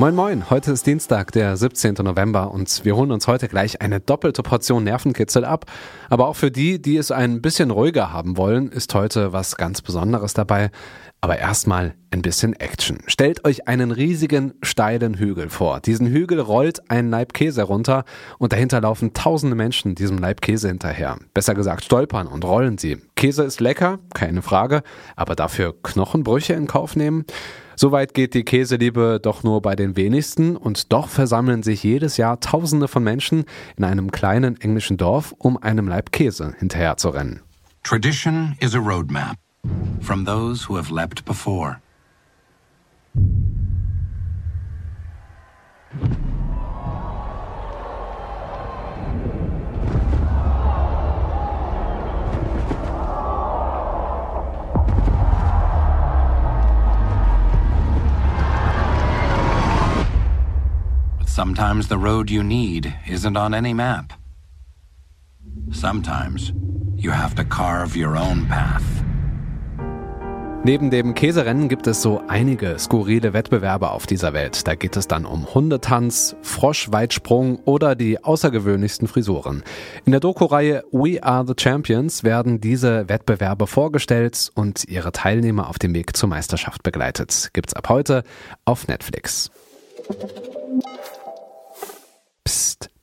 Moin Moin, heute ist Dienstag, der 17. November und wir holen uns heute gleich eine doppelte Portion Nervenkitzel ab. Aber auch für die, die es ein bisschen ruhiger haben wollen, ist heute was ganz Besonderes dabei. Aber erstmal ein bisschen Action. Stellt euch einen riesigen, steilen Hügel vor. Diesen Hügel rollt ein Leib Käse runter und dahinter laufen tausende Menschen diesem Leib Käse hinterher. Besser gesagt stolpern und rollen sie. Käse ist lecker, keine Frage, aber dafür Knochenbrüche in Kauf nehmen? Soweit geht die Käseliebe doch nur bei den wenigsten und doch versammeln sich jedes Jahr Tausende von Menschen in einem kleinen englischen Dorf, um einem Leib Käse hinterherzurennen. Tradition is a roadmap from those who have leapt before. Sometimes the road you need isn't on any map. Sometimes you have to carve your own path. Neben dem Käserennen gibt es so einige skurrile Wettbewerbe auf dieser Welt. Da geht es dann um Hundetanz, Froschweitsprung oder die außergewöhnlichsten Frisuren. In der Doku-Reihe We Are the Champions werden diese Wettbewerbe vorgestellt und ihre Teilnehmer auf dem Weg zur Meisterschaft begleitet. Gibt's ab heute auf Netflix.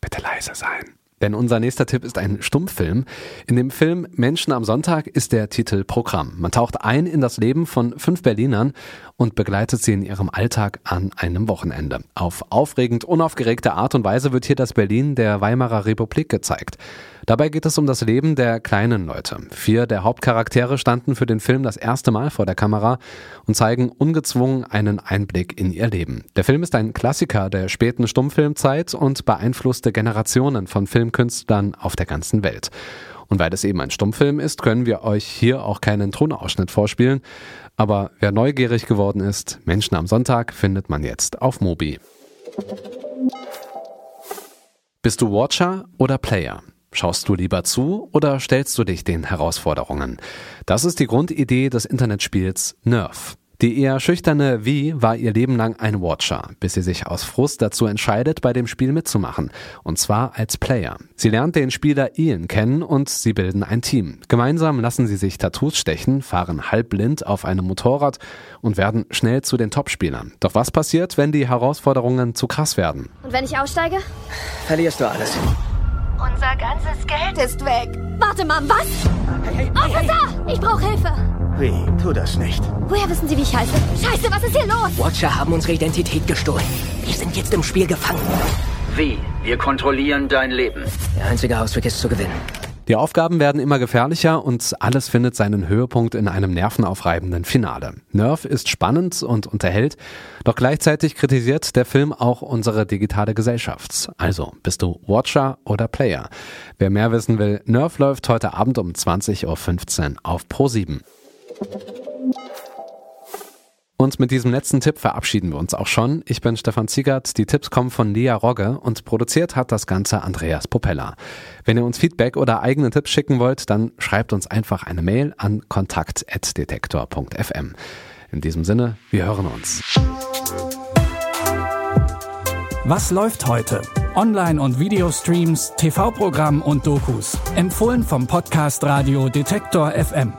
Bitte leise sein. Denn unser nächster Tipp ist ein Stummfilm. In dem Film Menschen am Sonntag ist der Titel Programm. Man taucht ein in das Leben von fünf Berlinern und begleitet sie in ihrem Alltag an einem Wochenende. Auf aufregend unaufgeregte Art und Weise wird hier das Berlin der Weimarer Republik gezeigt. Dabei geht es um das Leben der kleinen Leute. Vier der Hauptcharaktere standen für den Film das erste Mal vor der Kamera und zeigen ungezwungen einen Einblick in ihr Leben. Der Film ist ein Klassiker der späten Stummfilmzeit und beeinflusste Generationen von Filmkünstlern auf der ganzen Welt. Und weil es eben ein Stummfilm ist, können wir euch hier auch keinen Tonausschnitt vorspielen. Aber wer neugierig geworden ist, Menschen am Sonntag findet man jetzt auf Mobi. Bist du Watcher oder Player? Schaust du lieber zu oder stellst du dich den Herausforderungen? Das ist die Grundidee des Internetspiels Nerf. Die eher schüchterne Vi war ihr Leben lang ein Watcher, bis sie sich aus Frust dazu entscheidet, bei dem Spiel mitzumachen. Und zwar als Player. Sie lernt den Spieler Ian kennen und sie bilden ein Team. Gemeinsam lassen sie sich Tattoos stechen, fahren halbblind auf einem Motorrad und werden schnell zu den Topspielern. Doch was passiert, wenn die Herausforderungen zu krass werden? Und wenn ich aussteige? Verlierst du alles. Unser ganzes Geld ist weg. Warte mal, was? Hey, hey, Officer! Ich brauche Hilfe. Wie? Tu das nicht. Woher wissen Sie, wie ich heiße? Scheiße, was ist hier los? Watcher haben unsere Identität gestohlen. Wir sind jetzt im Spiel gefangen. Wie? Wir kontrollieren dein Leben. Der einzige Ausweg ist zu gewinnen. Die Aufgaben werden immer gefährlicher und alles findet seinen Höhepunkt in einem nervenaufreibenden Finale. Nerf ist spannend und unterhält, doch gleichzeitig kritisiert der Film auch unsere digitale Gesellschaft. Also, bist du Watcher oder Player? Wer mehr wissen will, Nerf läuft heute Abend um 20.15 Uhr auf Pro7. Und mit diesem letzten Tipp verabschieden wir uns auch schon. Ich bin Stefan Ziegert. Die Tipps kommen von Lia Rogge und produziert hat das Ganze Andreas Popella. Wenn ihr uns Feedback oder eigene Tipps schicken wollt, dann schreibt uns einfach eine Mail an kontakt.detektor.fm. In diesem Sinne, wir hören uns. Was läuft heute? Online- und Videostreams, TV-Programm und Dokus. Empfohlen vom Podcast Radio Detektor FM.